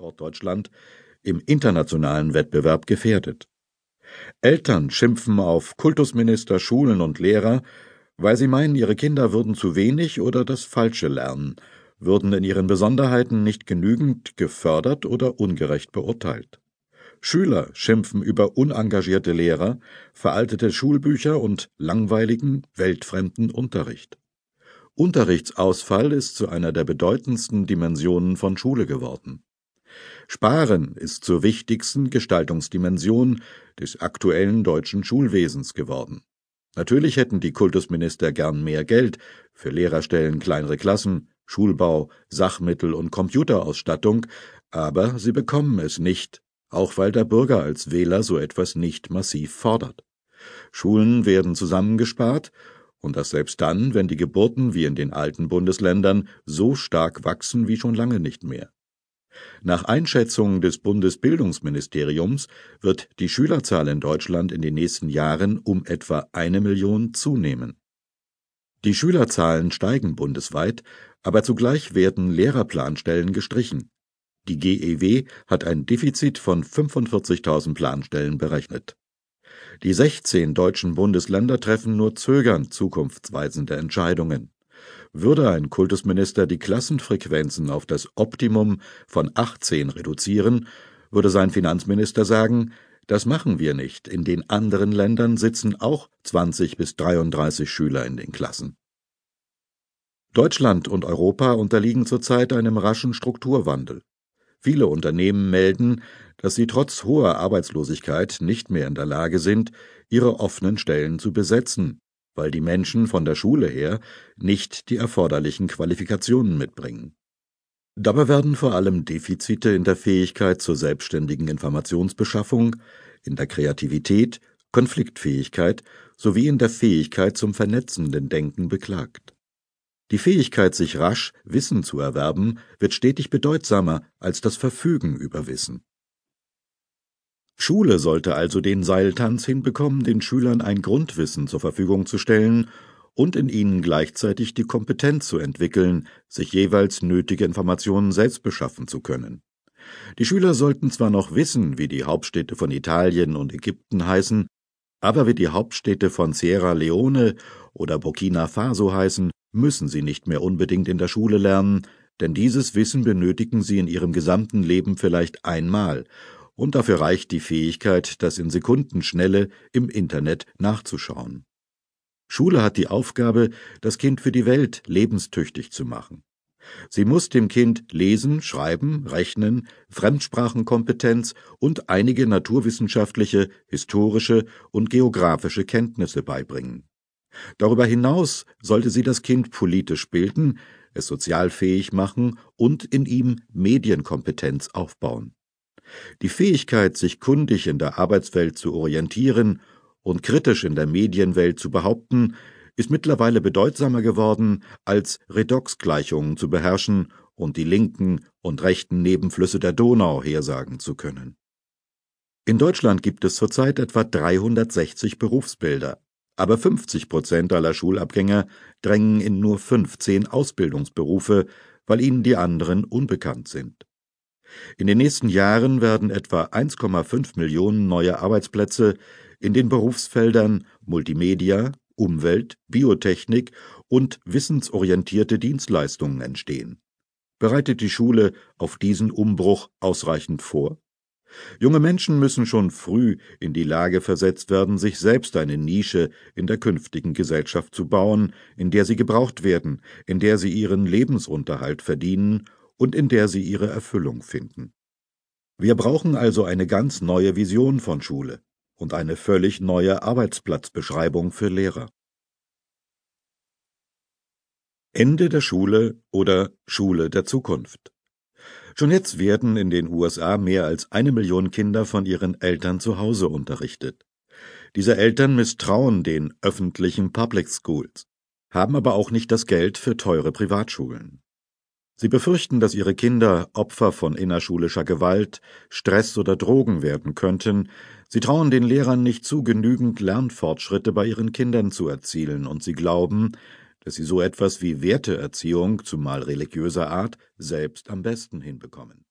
Standort Deutschland im internationalen Wettbewerb gefährdet. Eltern schimpfen auf Kultusminister, Schulen und Lehrer, weil sie meinen, ihre Kinder würden zu wenig oder das Falsche lernen, würden in ihren Besonderheiten nicht genügend gefördert oder ungerecht beurteilt. Schüler schimpfen über unengagierte Lehrer, veraltete Schulbücher und langweiligen, weltfremden Unterricht. Unterrichtsausfall ist zu einer der bedeutendsten Dimensionen von Schule geworden. Sparen ist zur wichtigsten Gestaltungsdimension des aktuellen deutschen Schulwesens geworden. Natürlich hätten die Kultusminister gern mehr Geld für Lehrerstellen, kleinere Klassen, Schulbau, Sachmittel und Computerausstattung, aber sie bekommen es nicht, auch weil der Bürger als Wähler so etwas nicht massiv fordert. Schulen werden zusammengespart, und das selbst dann, wenn die Geburten wie in den alten Bundesländern so stark wachsen wie schon lange nicht mehr. Nach Einschätzung des Bundesbildungsministeriums wird die Schülerzahl in Deutschland in den nächsten Jahren um etwa eine Million zunehmen. Die Schülerzahlen steigen bundesweit, aber zugleich werden Lehrerplanstellen gestrichen. Die GEW hat ein Defizit von 45.000 Planstellen berechnet. Die 16 deutschen Bundesländer treffen nur zögernd zukunftsweisende Entscheidungen. Würde ein Kultusminister die Klassenfrequenzen auf das Optimum von 18 reduzieren, würde sein Finanzminister sagen, das machen wir nicht, in den anderen Ländern sitzen auch 20 bis 33 Schüler in den Klassen. Deutschland und Europa unterliegen zurzeit einem raschen Strukturwandel. Viele Unternehmen melden, dass sie trotz hoher Arbeitslosigkeit nicht mehr in der Lage sind, ihre offenen Stellen zu besetzen, weil die Menschen von der Schule her nicht die erforderlichen Qualifikationen mitbringen. Dabei werden vor allem Defizite in der Fähigkeit zur selbstständigen Informationsbeschaffung, in der Kreativität, Konfliktfähigkeit sowie in der Fähigkeit zum vernetzenden Denken beklagt. Die Fähigkeit, sich rasch Wissen zu erwerben, wird stetig bedeutsamer als das Verfügen über Wissen. Schule sollte also den Seiltanz hinbekommen, den Schülern ein Grundwissen zur Verfügung zu stellen und in ihnen gleichzeitig die Kompetenz zu entwickeln, sich jeweils nötige Informationen selbst beschaffen zu können. Die Schüler sollten zwar noch wissen, wie die Hauptstädte von Italien und Ägypten heißen, aber wie die Hauptstädte von Sierra Leone oder Burkina Faso heißen, müssen sie nicht mehr unbedingt in der Schule lernen, denn dieses Wissen benötigen sie in ihrem gesamten Leben vielleicht einmal und dafür reicht die Fähigkeit, das in Sekundenschnelle im Internet nachzuschauen. Schule hat die Aufgabe, das Kind für die Welt lebenstüchtig zu machen. Sie muss dem Kind Lesen, Schreiben, Rechnen, Fremdsprachenkompetenz und einige naturwissenschaftliche, historische und geografische Kenntnisse beibringen. Darüber hinaus sollte sie das Kind politisch bilden, es sozial fähig machen und in ihm Medienkompetenz aufbauen. Die Fähigkeit, sich kundig in der Arbeitswelt zu orientieren und kritisch in der Medienwelt zu behaupten, ist mittlerweile bedeutsamer geworden, als Redoxgleichungen zu beherrschen und die linken und rechten Nebenflüsse der Donau hersagen zu können. In Deutschland gibt es zurzeit etwa 360 Berufsbilder, aber 50 Prozent aller Schulabgänger drängen in nur 15 Ausbildungsberufe, weil ihnen die anderen unbekannt sind. In den nächsten Jahren werden etwa 1,5 Millionen neue Arbeitsplätze in den Berufsfeldern Multimedia, Umwelt, Biotechnik und wissensorientierte Dienstleistungen entstehen. Bereitet die Schule auf diesen Umbruch ausreichend vor? Junge Menschen müssen schon früh in die Lage versetzt werden, sich selbst eine Nische in der künftigen Gesellschaft zu bauen, in der sie gebraucht werden, in der sie ihren Lebensunterhalt verdienen und in der sie ihre Erfüllung finden. Wir brauchen also eine ganz neue Vision von Schule und eine völlig neue Arbeitsplatzbeschreibung für Lehrer. Ende der Schule oder Schule der Zukunft. Schon jetzt werden in den USA mehr als eine Million Kinder von ihren Eltern zu Hause unterrichtet. Diese Eltern misstrauen den öffentlichen Public Schools, haben aber auch nicht das Geld für teure Privatschulen. Sie befürchten, dass ihre Kinder Opfer von innerschulischer Gewalt, Stress oder Drogen werden könnten. Sie trauen den Lehrern nicht zu, genügend Lernfortschritte bei ihren Kindern zu erzielen, und sie glauben, dass sie so etwas wie Werteerziehung, zumal religiöser Art, selbst am besten hinbekommen